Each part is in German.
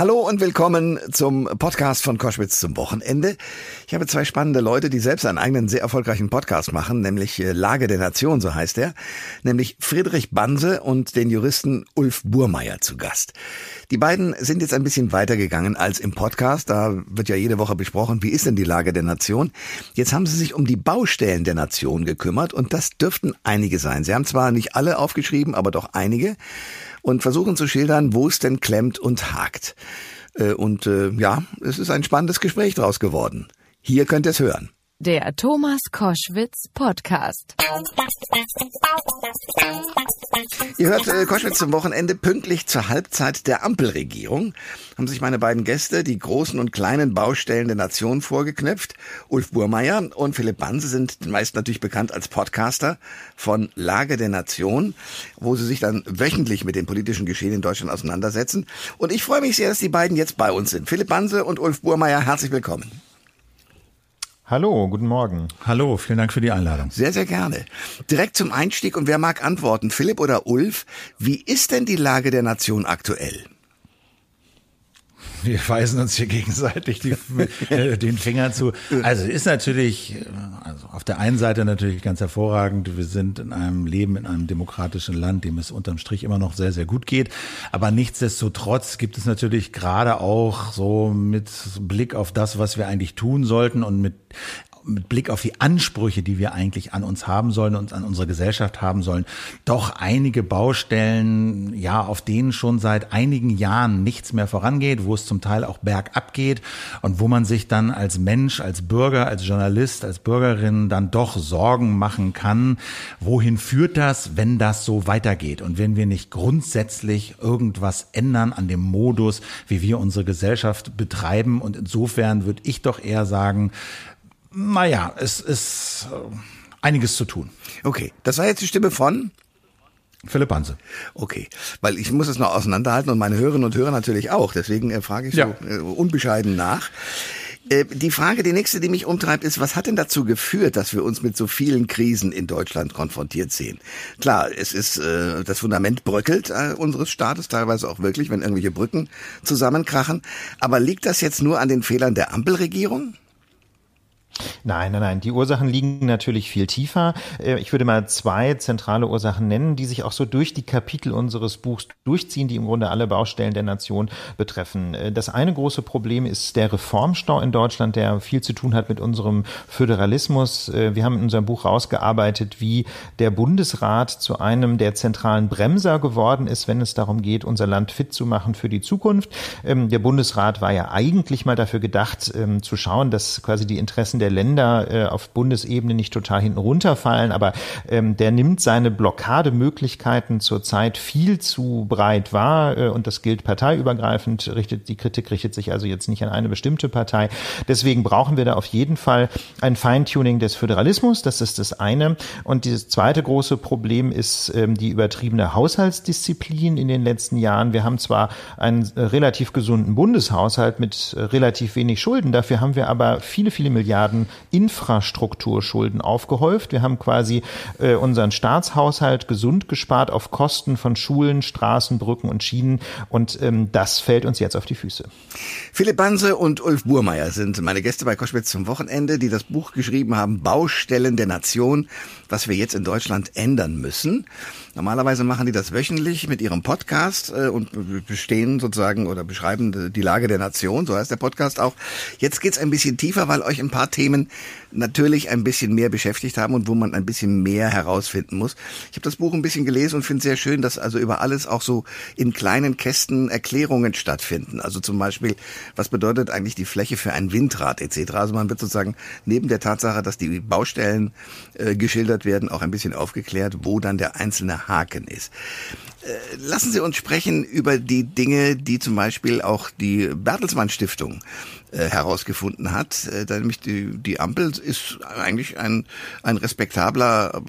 Hallo und willkommen zum Podcast von Koschwitz zum Wochenende. Ich habe zwei spannende Leute, die selbst einen eigenen sehr erfolgreichen Podcast machen, nämlich äh, Lage der Nation, so heißt er, nämlich Friedrich Banse und den Juristen Ulf Burmeier zu Gast. Die beiden sind jetzt ein bisschen weitergegangen als im Podcast. Da wird ja jede Woche besprochen, wie ist denn die Lage der Nation. Jetzt haben sie sich um die Baustellen der Nation gekümmert und das dürften einige sein. Sie haben zwar nicht alle aufgeschrieben, aber doch einige und versuchen zu schildern, wo es denn klemmt und hakt. Äh, und äh, ja, es ist ein spannendes Gespräch draus geworden. Hier könnt ihr es hören. Der Thomas Koschwitz Podcast. Ihr hört äh, Koschwitz zum Wochenende pünktlich zur Halbzeit der Ampelregierung. Haben sich meine beiden Gäste die großen und kleinen Baustellen der Nation vorgeknöpft. Ulf Burmeier und Philipp Banse sind meist natürlich bekannt als Podcaster von Lage der Nation, wo sie sich dann wöchentlich mit dem politischen Geschehen in Deutschland auseinandersetzen. Und ich freue mich sehr, dass die beiden jetzt bei uns sind. Philipp Banse und Ulf Burmeier, herzlich willkommen. Hallo, guten Morgen. Hallo, vielen Dank für die Einladung. Sehr, sehr gerne. Direkt zum Einstieg und wer mag antworten, Philipp oder Ulf, wie ist denn die Lage der Nation aktuell? Wir weisen uns hier gegenseitig die, äh, den Finger zu. Also ist natürlich, äh, also auf der einen Seite natürlich ganz hervorragend. Wir sind in einem Leben in einem demokratischen Land, dem es unterm Strich immer noch sehr, sehr gut geht. Aber nichtsdestotrotz gibt es natürlich gerade auch so mit Blick auf das, was wir eigentlich tun sollten und mit mit Blick auf die Ansprüche, die wir eigentlich an uns haben sollen und an unsere Gesellschaft haben sollen, doch einige Baustellen, ja, auf denen schon seit einigen Jahren nichts mehr vorangeht, wo es zum Teil auch bergab geht und wo man sich dann als Mensch, als Bürger, als Journalist, als Bürgerin dann doch Sorgen machen kann, wohin führt das, wenn das so weitergeht und wenn wir nicht grundsätzlich irgendwas ändern an dem Modus, wie wir unsere Gesellschaft betreiben. Und insofern würde ich doch eher sagen, naja, es ist äh, einiges zu tun. Okay, das war jetzt die Stimme von Philipp Hanse. Okay, weil ich muss es noch auseinanderhalten und meine Hörerinnen und Hörer natürlich auch. Deswegen äh, frage ich so ja. äh, unbescheiden nach. Äh, die Frage, die nächste, die mich umtreibt, ist, was hat denn dazu geführt, dass wir uns mit so vielen Krisen in Deutschland konfrontiert sehen? Klar, es ist äh, das Fundament bröckelt äh, unseres Staates, teilweise auch wirklich, wenn irgendwelche Brücken zusammenkrachen. Aber liegt das jetzt nur an den Fehlern der Ampelregierung? Nein, nein, nein. Die Ursachen liegen natürlich viel tiefer. Äh, ich würde mal zwei zentrale Ursachen nennen, die sich auch so durch die Kapitel unseres Buchs durchziehen, die im Grunde alle Baustellen der Nation betreffen. Äh, das eine große Problem ist der Reformstau in Deutschland, der viel zu tun hat mit unserem Föderalismus. Äh, wir haben in unserem Buch rausgearbeitet, wie der Bundesrat zu einem der zentralen Bremser geworden ist, wenn es darum geht, unser Land fit zu machen für die Zukunft. Ähm, der Bundesrat war ja eigentlich mal dafür gedacht, ähm, zu schauen, dass quasi die Interessen der Länder äh, auf Bundesebene nicht total hinten runterfallen, aber ähm, der nimmt seine Blockademöglichkeiten zurzeit viel zu breit wahr äh, und das gilt parteiübergreifend, richtet die Kritik richtet sich also jetzt nicht an eine bestimmte Partei. Deswegen brauchen wir da auf jeden Fall ein Feintuning des Föderalismus, das ist das eine. Und dieses zweite große Problem ist ähm, die übertriebene Haushaltsdisziplin in den letzten Jahren. Wir haben zwar einen äh, relativ gesunden Bundeshaushalt mit relativ wenig Schulden, dafür haben wir aber viele, viele Milliarden Milliarden Infrastrukturschulden aufgehäuft. Wir haben quasi äh, unseren Staatshaushalt gesund gespart auf Kosten von Schulen, Straßen, Brücken und Schienen. Und ähm, das fällt uns jetzt auf die Füße. Philipp Banse und Ulf Burmeier sind meine Gäste bei Koschwitz zum Wochenende, die das Buch geschrieben haben, Baustellen der Nation, was wir jetzt in Deutschland ändern müssen. Normalerweise machen die das wöchentlich mit ihrem Podcast äh, und bestehen sozusagen oder beschreiben die Lage der Nation, so heißt der Podcast auch. Jetzt geht's ein bisschen tiefer, weil euch ein paar Themen And. Natürlich ein bisschen mehr beschäftigt haben und wo man ein bisschen mehr herausfinden muss. Ich habe das Buch ein bisschen gelesen und finde sehr schön, dass also über alles auch so in kleinen Kästen Erklärungen stattfinden. Also zum Beispiel, was bedeutet eigentlich die Fläche für ein Windrad etc. Also man wird sozusagen neben der Tatsache, dass die Baustellen äh, geschildert werden, auch ein bisschen aufgeklärt, wo dann der einzelne Haken ist. Äh, lassen Sie uns sprechen über die Dinge, die zum Beispiel auch die Bertelsmann Stiftung äh, herausgefunden hat. Äh, nämlich die, die Ampel ist eigentlich ein, ein respektabler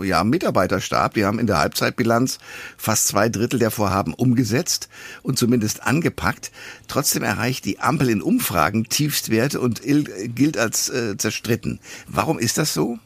äh, ja, Mitarbeiterstab. Die haben in der Halbzeitbilanz fast zwei Drittel der Vorhaben umgesetzt und zumindest angepackt. Trotzdem erreicht die Ampel in Umfragen Tiefstwerte und gilt als äh, zerstritten. Warum ist das so?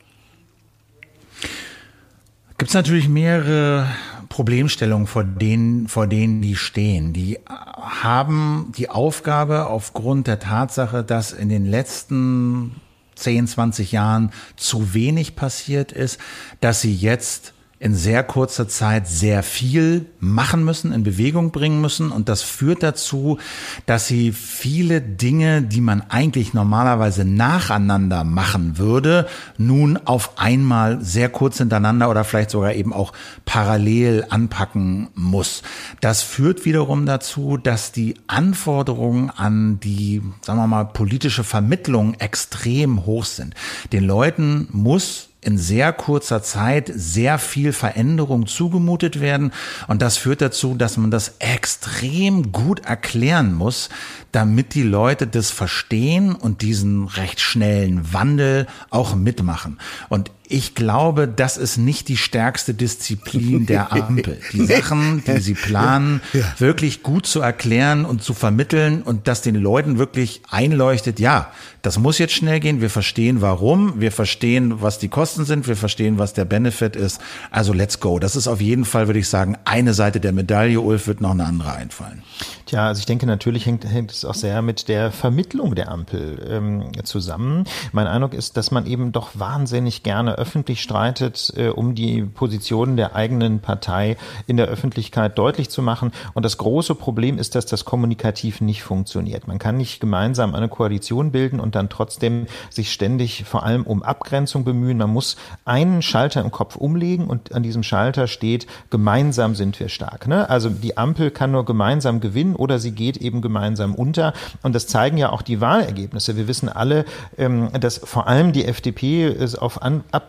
Gibt es natürlich mehrere Problemstellungen, vor denen, vor denen die stehen. Die haben die Aufgabe aufgrund der Tatsache, dass in den letzten 10, 20 Jahren zu wenig passiert ist, dass sie jetzt in sehr kurzer Zeit sehr viel machen müssen, in Bewegung bringen müssen. Und das führt dazu, dass sie viele Dinge, die man eigentlich normalerweise nacheinander machen würde, nun auf einmal sehr kurz hintereinander oder vielleicht sogar eben auch parallel anpacken muss. Das führt wiederum dazu, dass die Anforderungen an die, sagen wir mal, politische Vermittlung extrem hoch sind. Den Leuten muss in sehr kurzer Zeit sehr viel Veränderung zugemutet werden. Und das führt dazu, dass man das extrem gut erklären muss, damit die Leute das verstehen und diesen recht schnellen Wandel auch mitmachen. Und ich glaube, das ist nicht die stärkste Disziplin der Ampel. Die Sachen, die sie planen, wirklich gut zu erklären und zu vermitteln und dass den Leuten wirklich einleuchtet, ja, das muss jetzt schnell gehen. Wir verstehen warum. Wir verstehen, was die Kosten sind. Wir verstehen, was der Benefit ist. Also let's go. Das ist auf jeden Fall, würde ich sagen, eine Seite der Medaille. Ulf wird noch eine andere einfallen. Tja, also ich denke, natürlich hängt, hängt es auch sehr mit der Vermittlung der Ampel ähm, zusammen. Mein Eindruck ist, dass man eben doch wahnsinnig gerne öffentlich streitet, äh, um die Positionen der eigenen Partei in der Öffentlichkeit deutlich zu machen. Und das große Problem ist, dass das kommunikativ nicht funktioniert. Man kann nicht gemeinsam eine Koalition bilden und dann trotzdem sich ständig vor allem um Abgrenzung bemühen. Man muss einen Schalter im Kopf umlegen und an diesem Schalter steht, gemeinsam sind wir stark. Ne? Also die Ampel kann nur gemeinsam gewinnen oder sie geht eben gemeinsam unter. Und das zeigen ja auch die Wahlergebnisse. Wir wissen alle, ähm, dass vor allem die FDP es auf an, ab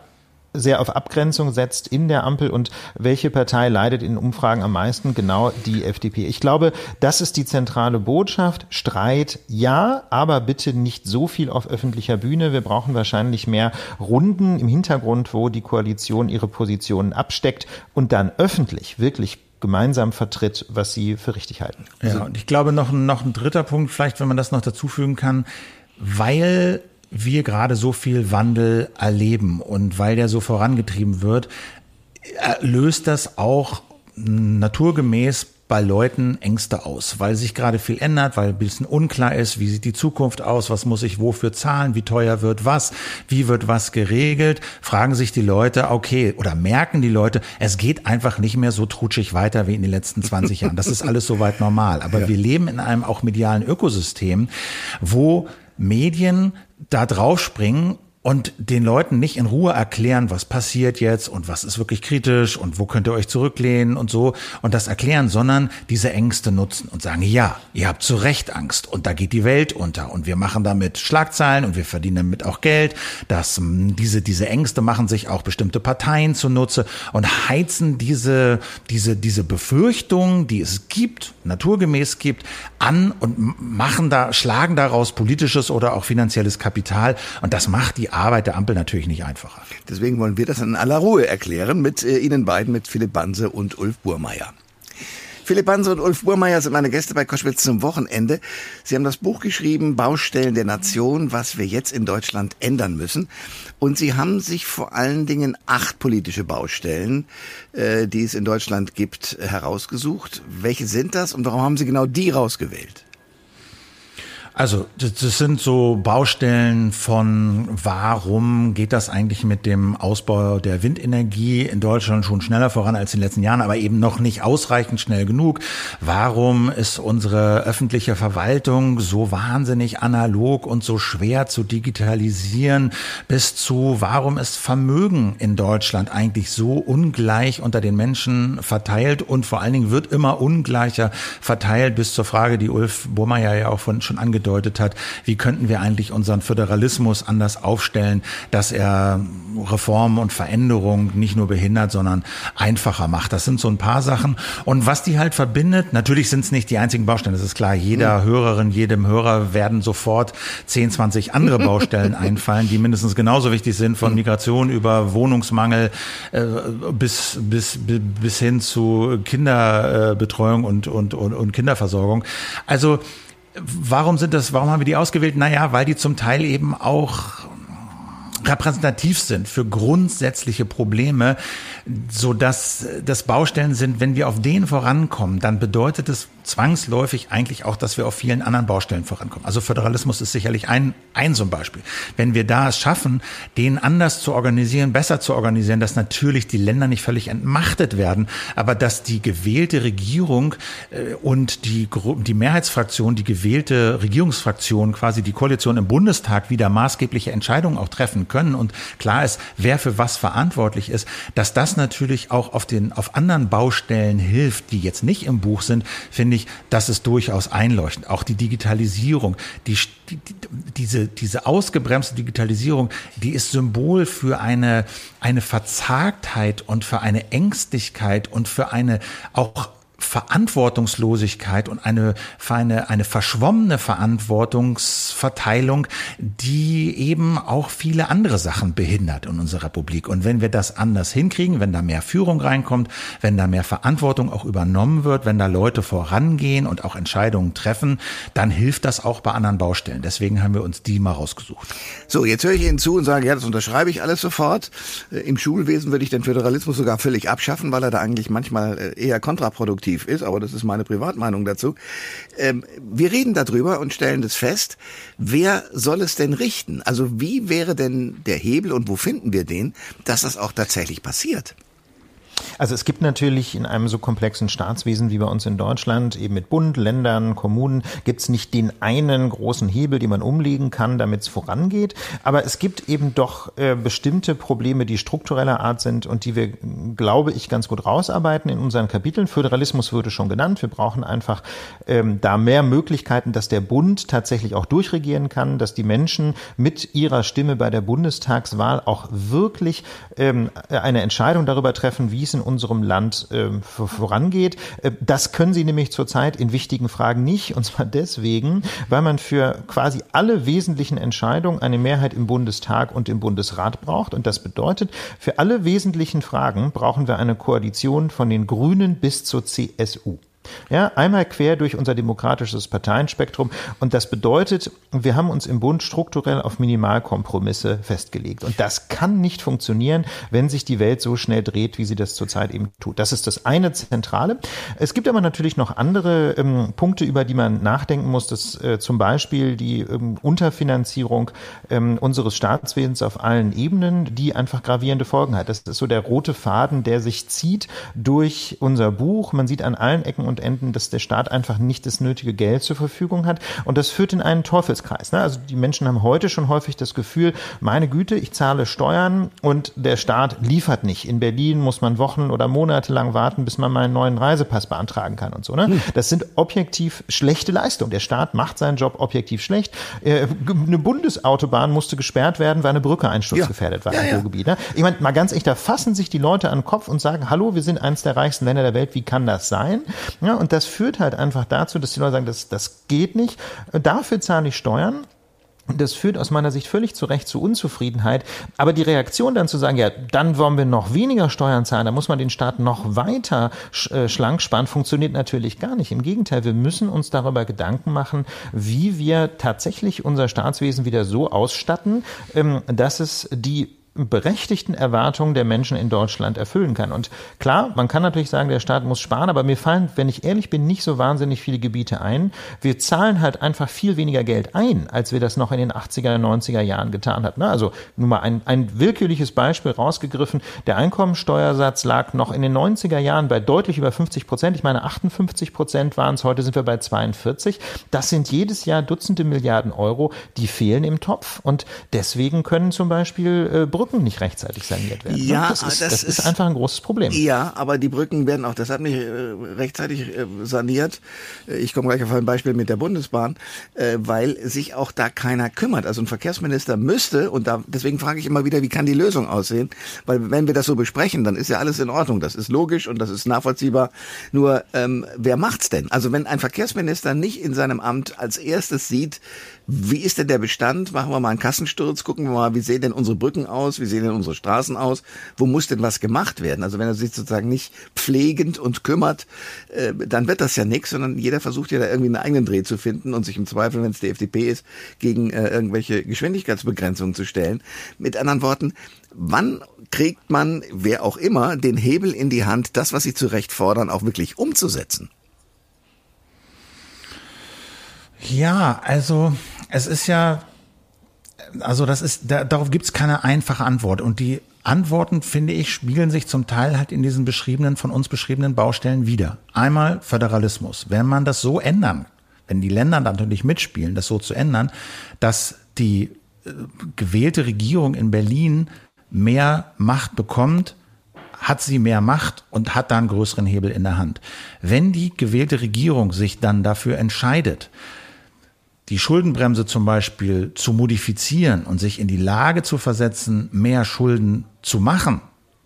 sehr auf Abgrenzung setzt in der Ampel und welche Partei leidet in Umfragen am meisten? Genau die FDP. Ich glaube, das ist die zentrale Botschaft. Streit ja, aber bitte nicht so viel auf öffentlicher Bühne. Wir brauchen wahrscheinlich mehr Runden im Hintergrund, wo die Koalition ihre Positionen absteckt und dann öffentlich wirklich gemeinsam vertritt, was sie für richtig halten. Ja, und ich glaube noch, noch ein dritter Punkt, vielleicht, wenn man das noch dazufügen kann, weil wir gerade so viel Wandel erleben und weil der so vorangetrieben wird, löst das auch naturgemäß bei Leuten Ängste aus, weil sich gerade viel ändert, weil ein bisschen unklar ist, wie sieht die Zukunft aus, was muss ich wofür zahlen, wie teuer wird was, wie wird was geregelt, fragen sich die Leute, okay, oder merken die Leute, es geht einfach nicht mehr so trutschig weiter wie in den letzten 20 Jahren. Das ist alles soweit normal. Aber ja. wir leben in einem auch medialen Ökosystem, wo Medien da draufspringen und den Leuten nicht in Ruhe erklären, was passiert jetzt und was ist wirklich kritisch und wo könnt ihr euch zurücklehnen und so und das erklären, sondern diese Ängste nutzen und sagen, ja, ihr habt zu Recht Angst und da geht die Welt unter und wir machen damit Schlagzeilen und wir verdienen damit auch Geld, dass hm, diese, diese Ängste machen sich auch bestimmte Parteien zunutze und heizen diese, diese, diese Befürchtungen, die es gibt, naturgemäß gibt, an und machen da, schlagen daraus politisches oder auch finanzielles Kapital und das macht die Arbeit der Ampel natürlich nicht einfacher. Deswegen wollen wir das in aller Ruhe erklären mit äh, Ihnen beiden, mit Philipp Banse und Ulf Burmeier. Philipp Banse und Ulf Burmeier sind meine Gäste bei Koschwitz zum Wochenende. Sie haben das Buch geschrieben, Baustellen der Nation, was wir jetzt in Deutschland ändern müssen. Und Sie haben sich vor allen Dingen acht politische Baustellen, äh, die es in Deutschland gibt, herausgesucht. Welche sind das und warum haben Sie genau die rausgewählt? Also das, sind so Baustellen von, warum geht das eigentlich mit dem Ausbau der Windenergie in Deutschland schon schneller voran als in den letzten Jahren, aber eben noch nicht ausreichend schnell genug? Warum ist unsere öffentliche Verwaltung so wahnsinnig analog und so schwer zu digitalisieren? Bis zu, warum ist Vermögen in Deutschland eigentlich so ungleich unter den Menschen verteilt und vor allen Dingen wird immer ungleicher verteilt bis zur Frage, die Ulf Burmeier ja auch von, schon angedeutet angedeutet hat, wie könnten wir eigentlich unseren Föderalismus anders aufstellen, dass er Reformen und Veränderungen nicht nur behindert, sondern einfacher macht. Das sind so ein paar Sachen. Und was die halt verbindet, natürlich sind es nicht die einzigen Baustellen, das ist klar. Jeder mhm. Hörerin, jedem Hörer werden sofort 10, 20 andere Baustellen einfallen, die mindestens genauso wichtig sind, von mhm. Migration über Wohnungsmangel äh, bis, bis, bis hin zu Kinderbetreuung und, und, und, und Kinderversorgung. Also Warum sind das, warum haben wir die ausgewählt? Naja, weil die zum Teil eben auch repräsentativ sind für grundsätzliche Probleme, so dass das Baustellen sind, wenn wir auf denen vorankommen, dann bedeutet es zwangsläufig eigentlich auch, dass wir auf vielen anderen Baustellen vorankommen. Also Föderalismus ist sicherlich ein, ein so ein Beispiel. Wenn wir da es schaffen, den anders zu organisieren, besser zu organisieren, dass natürlich die Länder nicht völlig entmachtet werden, aber dass die gewählte Regierung äh, und die, die Mehrheitsfraktion, die gewählte Regierungsfraktion, quasi die Koalition im Bundestag wieder maßgebliche Entscheidungen auch treffen können und klar ist, wer für was verantwortlich ist, dass das natürlich auch auf den, auf anderen Baustellen hilft, die jetzt nicht im Buch sind, finde ich, das ist durchaus einleuchtend. Auch die Digitalisierung, die, die, diese, diese ausgebremste Digitalisierung, die ist Symbol für eine, eine Verzagtheit und für eine Ängstlichkeit und für eine auch Verantwortungslosigkeit und eine, eine, eine verschwommene Verantwortungsverteilung, die eben auch viele andere Sachen behindert in unserer Republik. Und wenn wir das anders hinkriegen, wenn da mehr Führung reinkommt, wenn da mehr Verantwortung auch übernommen wird, wenn da Leute vorangehen und auch Entscheidungen treffen, dann hilft das auch bei anderen Baustellen. Deswegen haben wir uns die mal rausgesucht. So, jetzt höre ich Ihnen zu und sage, ja, das unterschreibe ich alles sofort. Äh, Im Schulwesen würde ich den Föderalismus sogar völlig abschaffen, weil er da eigentlich manchmal äh, eher kontraproduktiv subjektiv ist, aber das ist meine Privatmeinung dazu. Ähm, wir reden darüber und stellen das fest. Wer soll es denn richten? Also wie wäre denn der Hebel und wo finden wir den, dass das auch tatsächlich passiert? Also es gibt natürlich in einem so komplexen Staatswesen wie bei uns in Deutschland, eben mit Bund, Ländern, Kommunen, gibt es nicht den einen großen Hebel, den man umlegen kann, damit es vorangeht. Aber es gibt eben doch äh, bestimmte Probleme, die struktureller Art sind und die wir, glaube ich, ganz gut rausarbeiten in unseren Kapiteln. Föderalismus wurde schon genannt. Wir brauchen einfach ähm, da mehr Möglichkeiten, dass der Bund tatsächlich auch durchregieren kann, dass die Menschen mit ihrer Stimme bei der Bundestagswahl auch wirklich ähm, eine Entscheidung darüber treffen, wie es in unserem Land äh, vorangeht. Das können sie nämlich zurzeit in wichtigen Fragen nicht. Und zwar deswegen, weil man für quasi alle wesentlichen Entscheidungen eine Mehrheit im Bundestag und im Bundesrat braucht. Und das bedeutet, für alle wesentlichen Fragen brauchen wir eine Koalition von den Grünen bis zur CSU. Ja, einmal quer durch unser demokratisches Parteienspektrum. Und das bedeutet, wir haben uns im Bund strukturell auf Minimalkompromisse festgelegt. Und das kann nicht funktionieren, wenn sich die Welt so schnell dreht, wie sie das zurzeit eben tut. Das ist das eine Zentrale. Es gibt aber natürlich noch andere ähm, Punkte, über die man nachdenken muss. Das äh, zum Beispiel die ähm, Unterfinanzierung ähm, unseres Staatswesens auf allen Ebenen, die einfach gravierende Folgen hat. Das ist so der rote Faden, der sich zieht durch unser Buch. Man sieht an allen Ecken und Enden, dass der Staat einfach nicht das nötige Geld zur Verfügung hat. Und das führt in einen Teufelskreis. Ne? Also die Menschen haben heute schon häufig das Gefühl, meine Güte, ich zahle Steuern und der Staat liefert nicht. In Berlin muss man Wochen oder Monate lang warten, bis man mal einen neuen Reisepass beantragen kann und so. Ne? Hm. Das sind objektiv schlechte Leistungen. Der Staat macht seinen Job objektiv schlecht. Äh, eine Bundesautobahn musste gesperrt werden, weil eine Brücke einsturzgefährdet ja. war ja, im Ruhrgebiet. Ne? Ich meine, mal ganz echt, da fassen sich die Leute an den Kopf und sagen, hallo, wir sind eines der reichsten Länder der Welt, wie kann das sein? Ja, und das führt halt einfach dazu, dass die Leute sagen, das, das geht nicht. Dafür zahle ich Steuern. Das führt aus meiner Sicht völlig zu Recht zu Unzufriedenheit. Aber die Reaktion dann zu sagen, ja, dann wollen wir noch weniger Steuern zahlen, da muss man den Staat noch weiter äh, schlank sparen, funktioniert natürlich gar nicht. Im Gegenteil, wir müssen uns darüber Gedanken machen, wie wir tatsächlich unser Staatswesen wieder so ausstatten, ähm, dass es die berechtigten Erwartungen der Menschen in Deutschland erfüllen kann. Und klar, man kann natürlich sagen, der Staat muss sparen, aber mir fallen, wenn ich ehrlich bin, nicht so wahnsinnig viele Gebiete ein. Wir zahlen halt einfach viel weniger Geld ein, als wir das noch in den 80er, 90er Jahren getan hatten. Also nur mal ein, ein willkürliches Beispiel rausgegriffen. Der Einkommensteuersatz lag noch in den 90er Jahren bei deutlich über 50 Prozent. Ich meine, 58 Prozent waren es, heute sind wir bei 42. Das sind jedes Jahr Dutzende Milliarden Euro, die fehlen im Topf. Und deswegen können zum Beispiel äh, Brücken nicht rechtzeitig saniert werden. Ne? Ja, das ist, das, das ist, einfach ein großes Problem. Ja, aber die Brücken werden auch deshalb nicht äh, rechtzeitig äh, saniert. Äh, ich komme gleich auf ein Beispiel mit der Bundesbahn, weil sich auch da keiner kümmert. Also ein Verkehrsminister müsste, und da, deswegen frage ich immer wieder, wie kann die Lösung aussehen? Weil wenn wir das so besprechen, dann ist ja alles in Ordnung. Das ist logisch und das ist nachvollziehbar. Nur, ähm, wer macht's denn? Also wenn ein Verkehrsminister nicht in seinem Amt als erstes sieht, wie ist denn der Bestand? Machen wir mal einen Kassensturz, gucken wir mal, wie sehen denn unsere Brücken aus? Aus, wie sehen denn unsere Straßen aus, wo muss denn was gemacht werden? Also wenn er sich sozusagen nicht pflegend und kümmert, äh, dann wird das ja nichts, sondern jeder versucht ja da irgendwie einen eigenen Dreh zu finden und sich im Zweifel, wenn es die FDP ist, gegen äh, irgendwelche Geschwindigkeitsbegrenzungen zu stellen. Mit anderen Worten, wann kriegt man, wer auch immer, den Hebel in die Hand, das, was sie zu Recht fordern, auch wirklich umzusetzen? Ja, also es ist ja, also das ist, da, darauf gibt es keine einfache Antwort. Und die Antworten, finde ich, spiegeln sich zum Teil halt in diesen beschriebenen, von uns beschriebenen Baustellen wieder. Einmal Föderalismus. Wenn man das so ändern, wenn die Länder natürlich mitspielen, das so zu ändern, dass die äh, gewählte Regierung in Berlin mehr Macht bekommt, hat sie mehr Macht und hat da einen größeren Hebel in der Hand. Wenn die gewählte Regierung sich dann dafür entscheidet, die Schuldenbremse zum Beispiel zu modifizieren und sich in die Lage zu versetzen, mehr Schulden zu machen,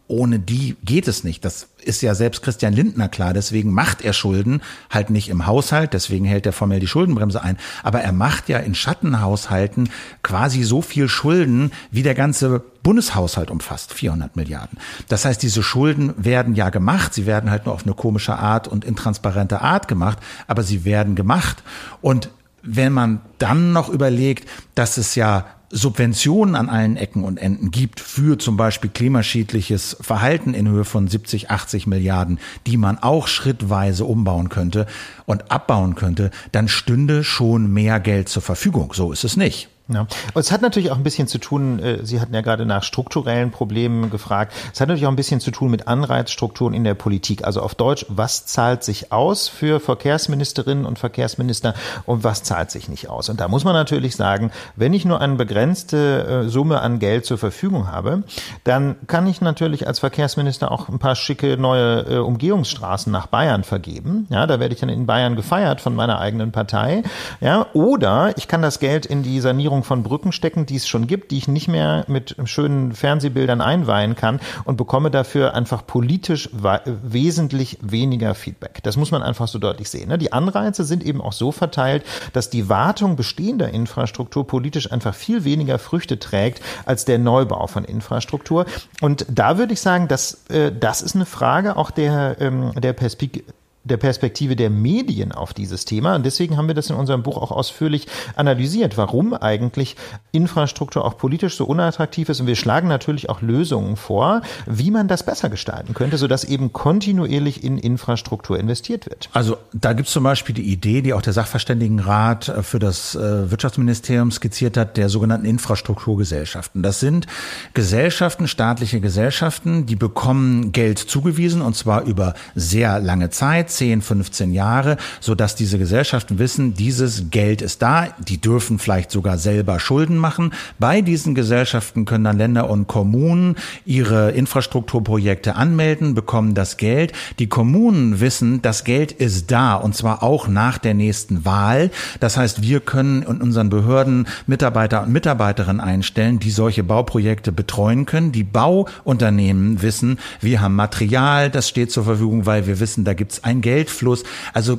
ohne die geht es nicht. Das ist ja selbst Christian Lindner klar. Deswegen macht er Schulden halt nicht im Haushalt. Deswegen hält er formell die Schuldenbremse ein. Aber er macht ja in Schattenhaushalten quasi so viel Schulden, wie der ganze Bundeshaushalt umfasst. 400 Milliarden. Das heißt, diese Schulden werden ja gemacht. Sie werden halt nur auf eine komische Art und intransparente Art gemacht. Aber sie werden gemacht. Und wenn man dann noch überlegt, dass es ja Subventionen an allen Ecken und Enden gibt für zum Beispiel klimaschädliches Verhalten in Höhe von 70, 80 Milliarden, die man auch schrittweise umbauen könnte und abbauen könnte, dann stünde schon mehr Geld zur Verfügung. So ist es nicht. Ja. Und es hat natürlich auch ein bisschen zu tun, äh, Sie hatten ja gerade nach strukturellen Problemen gefragt, es hat natürlich auch ein bisschen zu tun mit Anreizstrukturen in der Politik. Also auf Deutsch, was zahlt sich aus für Verkehrsministerinnen und Verkehrsminister und was zahlt sich nicht aus? Und da muss man natürlich sagen, wenn ich nur eine begrenzte äh, Summe an Geld zur Verfügung habe, dann kann ich natürlich als Verkehrsminister auch ein paar schicke neue äh, Umgehungsstraßen nach Bayern vergeben. Ja, da werde ich dann in Bayern gefeiert von meiner eigenen Partei. Ja, oder ich kann das Geld in die Sanierung Sanierung von Brücken stecken, die es schon gibt, die ich nicht mehr mit schönen Fernsehbildern einweihen kann und bekomme dafür einfach politisch wesentlich weniger Feedback. Das muss man einfach so deutlich sehen. Ne? Die Anreize sind eben auch so verteilt, dass die Wartung bestehender Infrastruktur politisch einfach viel weniger Früchte trägt als der Neubau von Infrastruktur. Und da würde ich sagen, dass äh, das ist eine Frage auch der, ähm, der Perspektive der Perspektive der Medien auf dieses Thema. Und deswegen haben wir das in unserem Buch auch ausführlich analysiert, warum eigentlich Infrastruktur auch politisch so unattraktiv ist. Und wir schlagen natürlich auch Lösungen vor, wie man das besser gestalten könnte, sodass eben kontinuierlich in Infrastruktur investiert wird. Also da gibt es zum Beispiel die Idee, die auch der Sachverständigenrat äh, für das äh, Wirtschaftsministerium skizziert hat, der sogenannten Infrastrukturgesellschaften. Das sind Gesellschaften, staatliche Gesellschaften, die bekommen Geld zugewiesen und zwar über sehr lange Zeit 10, 15 Jahre, so dass diese Gesellschaften wissen, dieses Geld ist da, die dürfen vielleicht sogar selber Schulden machen. Bei diesen Gesellschaften können dann Länder und Kommunen ihre Infrastrukturprojekte anmelden, bekommen das Geld. Die Kommunen wissen, das Geld ist da und zwar auch nach der nächsten Wahl. Das heißt, wir können in unseren Behörden Mitarbeiter und Mitarbeiterinnen einstellen, die solche Bauprojekte betreuen können. Die Bauunternehmen wissen, wir haben Material, das steht zur Verfügung, weil wir wissen, da gibt es ein Geldfluss. Also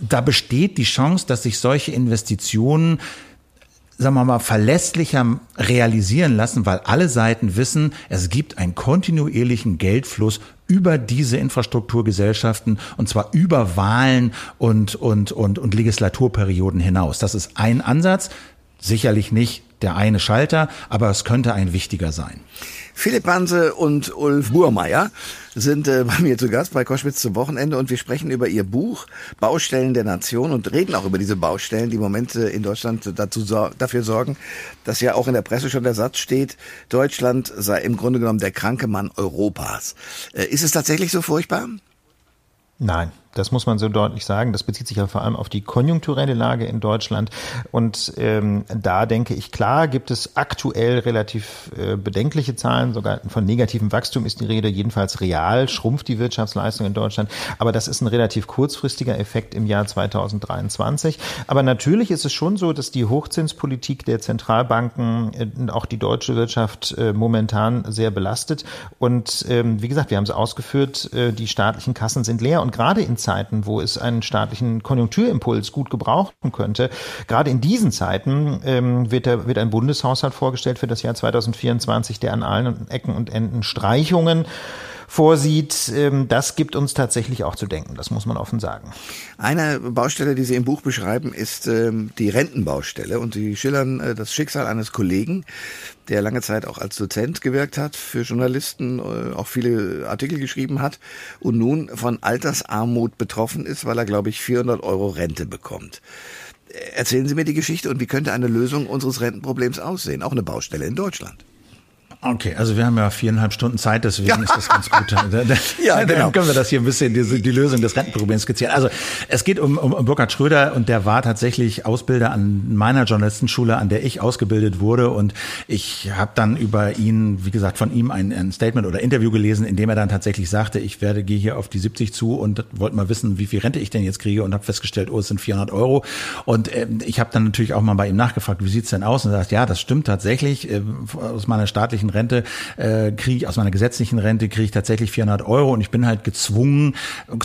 da besteht die Chance, dass sich solche Investitionen sagen wir mal, verlässlicher realisieren lassen, weil alle Seiten wissen, es gibt einen kontinuierlichen Geldfluss über diese Infrastrukturgesellschaften und zwar über Wahlen und, und, und, und Legislaturperioden hinaus. Das ist ein Ansatz, sicherlich nicht der eine Schalter, aber es könnte ein wichtiger sein. Philipp Hanse und Ulf Burmeier sind äh, bei mir zu Gast bei Koschwitz zum Wochenende und wir sprechen über ihr Buch Baustellen der Nation und reden auch über diese Baustellen, die im Moment äh, in Deutschland dazu, dafür sorgen, dass ja auch in der Presse schon der Satz steht, Deutschland sei im Grunde genommen der kranke Mann Europas. Äh, ist es tatsächlich so furchtbar? Nein, das muss man so deutlich sagen. Das bezieht sich ja vor allem auf die konjunkturelle Lage in Deutschland. Und ähm, da denke ich, klar gibt es aktuell relativ äh, bedenkliche Zahlen, sogar von negativem Wachstum ist die Rede. Jedenfalls real schrumpft die Wirtschaftsleistung in Deutschland. Aber das ist ein relativ kurzfristiger Effekt im Jahr 2023. Aber natürlich ist es schon so, dass die Hochzinspolitik der Zentralbanken äh, auch die deutsche Wirtschaft äh, momentan sehr belastet. Und ähm, wie gesagt, wir haben es ausgeführt, äh, die staatlichen Kassen sind leer. Und gerade in Krisenzeiten, wo es einen staatlichen Konjunkturimpuls gut gebrauchen könnte. Gerade in diesen Zeiten ähm, wird, der, wird ein Bundeshaushalt vorgestellt für das Jahr 2024, der an allen Ecken und Enden Streichungen vorsieht, ähm, das gibt uns tatsächlich auch zu denken. Das muss man offen sagen. Eine Baustelle, die Sie im Buch beschreiben, ist ähm, die Rentenbaustelle. Und Sie schildern äh, das Schicksal eines Kollegen, der lange Zeit auch als Dozent gewirkt hat, für Journalisten äh, auch viele Artikel geschrieben hat und nun von Altersarmut betroffen ist, weil er, glaube ich, 400 Euro Rente bekommt. Erzählen Sie mir die Geschichte und wie könnte eine Lösung unseres Rentenproblems aussehen? Auch eine Baustelle in Deutschland. Okay, also wir haben ja viereinhalb Stunden Zeit, deswegen ist das ganz gut. ja, genau. Dann können wir das hier ein bisschen, die, die Lösung des Rentenproblems skizzieren. Also es geht um, um, um Burkhard Schröder und der war tatsächlich Ausbilder an meiner Journalistenschule, an der ich ausgebildet wurde. Und ich habe dann über ihn, wie gesagt, von ihm ein, ein Statement oder Interview gelesen, in dem er dann tatsächlich sagte, ich werde gehe hier auf die 70 zu und wollte mal wissen, wie viel Rente ich denn jetzt kriege und habe festgestellt, oh, es sind 400 Euro. Und äh, ich habe dann natürlich auch mal bei ihm nachgefragt, wie sieht's denn aus? Und er sagt, ja, das stimmt tatsächlich. Äh, aus meiner staatlichen gesetzlichen Rente äh, kriege ich, aus meiner gesetzlichen Rente kriege ich tatsächlich 400 Euro und ich bin halt gezwungen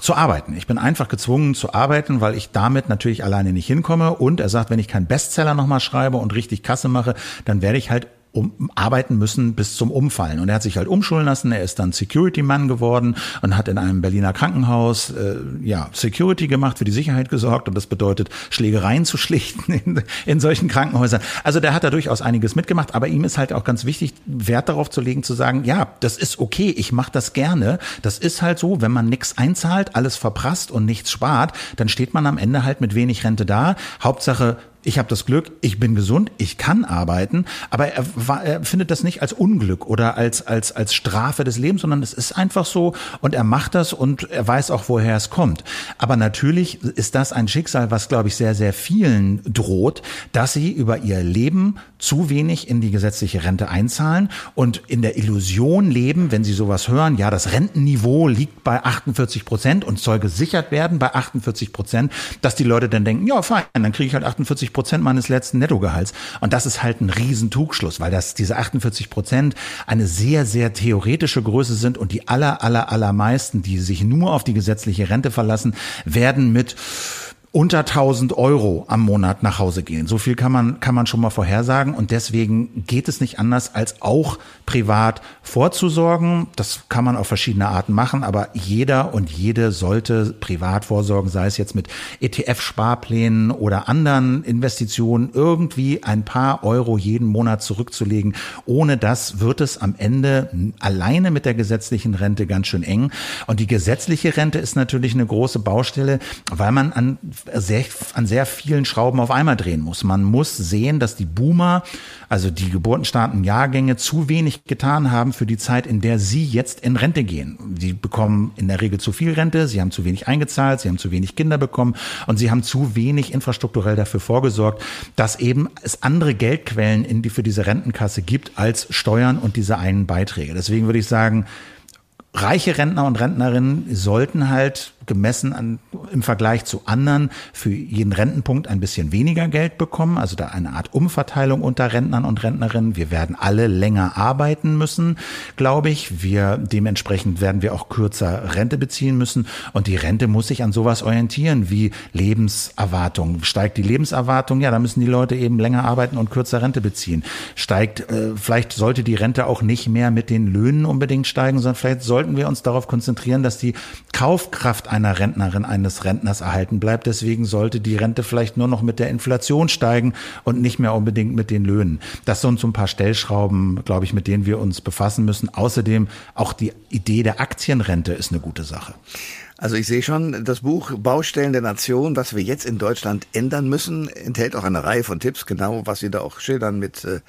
zu arbeiten. Ich bin einfach gezwungen zu arbeiten, weil ich damit natürlich alleine nicht hinkomme. Und er sagt, wenn ich keinen Bestseller nochmal schreibe und richtig Kasse mache, dann werde ich halt um, arbeiten müssen bis zum Umfallen. Und er hat sich halt umschulen lassen. Er ist dann Security-Mann geworden und hat in einem Berliner Krankenhaus äh, ja Security gemacht, für die Sicherheit gesorgt. Und das bedeutet, Schlägereien zu schlichten in, in solchen Krankenhäusern. Also der hat da durchaus einiges mitgemacht. Aber ihm ist halt auch ganz wichtig, Wert darauf zu legen, zu sagen, ja, das ist okay, ich mache das gerne. Das ist halt so, wenn man nichts einzahlt, alles verprasst und nichts spart, dann steht man am Ende halt mit wenig Rente da. Hauptsache ich habe das Glück, ich bin gesund, ich kann arbeiten, aber er, er findet das nicht als Unglück oder als, als, als Strafe des Lebens, sondern es ist einfach so und er macht das und er weiß auch, woher es kommt. Aber natürlich ist das ein Schicksal, was, glaube ich, sehr, sehr vielen droht, dass sie über ihr Leben zu wenig in die gesetzliche Rente einzahlen und in der Illusion leben, wenn sie sowas hören, ja, das Rentenniveau liegt bei 48 Prozent und soll gesichert werden bei 48 Prozent, dass die Leute dann denken, ja, fein, dann kriege ich halt 48 Prozent meines letzten Nettogehalts. Und das ist halt ein Riesentugschluss, weil das diese 48 Prozent eine sehr, sehr theoretische Größe sind und die aller, aller, allermeisten, die sich nur auf die gesetzliche Rente verlassen, werden mit unter 1000 Euro am Monat nach Hause gehen. So viel kann man, kann man schon mal vorhersagen. Und deswegen geht es nicht anders, als auch privat vorzusorgen. Das kann man auf verschiedene Arten machen, aber jeder und jede sollte privat vorsorgen, sei es jetzt mit ETF-Sparplänen oder anderen Investitionen, irgendwie ein paar Euro jeden Monat zurückzulegen. Ohne das wird es am Ende alleine mit der gesetzlichen Rente ganz schön eng. Und die gesetzliche Rente ist natürlich eine große Baustelle, weil man an sehr, an sehr vielen Schrauben auf einmal drehen muss. Man muss sehen, dass die Boomer, also die geburtenstarken Jahrgänge, zu wenig getan haben für die Zeit, in der sie jetzt in Rente gehen. Sie bekommen in der Regel zu viel Rente, sie haben zu wenig eingezahlt, sie haben zu wenig Kinder bekommen und sie haben zu wenig infrastrukturell dafür vorgesorgt, dass eben es andere Geldquellen in die, für diese Rentenkasse gibt als Steuern und diese einen Beiträge. Deswegen würde ich sagen, reiche Rentner und Rentnerinnen sollten halt gemessen an, im Vergleich zu anderen für jeden Rentenpunkt ein bisschen weniger Geld bekommen, also da eine Art Umverteilung unter Rentnern und Rentnerinnen. Wir werden alle länger arbeiten müssen, glaube ich. Wir dementsprechend werden wir auch kürzer Rente beziehen müssen und die Rente muss sich an sowas orientieren wie Lebenserwartung. Steigt die Lebenserwartung, ja, da müssen die Leute eben länger arbeiten und kürzer Rente beziehen. Steigt, äh, vielleicht sollte die Rente auch nicht mehr mit den Löhnen unbedingt steigen, sondern vielleicht sollten wir uns darauf konzentrieren, dass die Kaufkraft einer Rentnerin, eines Rentners erhalten bleibt. Deswegen sollte die Rente vielleicht nur noch mit der Inflation steigen und nicht mehr unbedingt mit den Löhnen. Das sind so ein paar Stellschrauben, glaube ich, mit denen wir uns befassen müssen. Außerdem auch die Idee der Aktienrente ist eine gute Sache. Also ich sehe schon, das Buch Baustellen der Nation, was wir jetzt in Deutschland ändern müssen, enthält auch eine Reihe von Tipps, genau was Sie da auch schildern mit äh,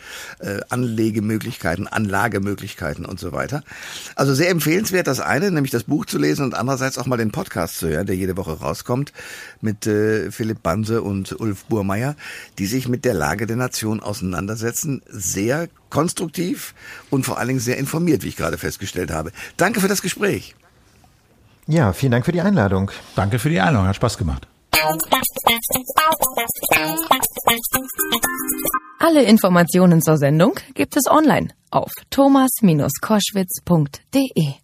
äh, Anlegemöglichkeiten, Anlagemöglichkeiten und so weiter. Also sehr empfehlenswert das eine, nämlich das Buch zu lesen und andererseits auch mal den Podcast zu hören, der jede Woche rauskommt mit äh, Philipp Banse und Ulf Burmeier, die sich mit der Lage der Nation auseinandersetzen. Sehr konstruktiv und vor allen Dingen sehr informiert, wie ich gerade festgestellt habe. Danke für das Gespräch. Ja, vielen Dank für die Einladung. Danke für die Einladung, hat Spaß gemacht. Alle Informationen zur Sendung gibt es online auf thomas-koschwitz.de.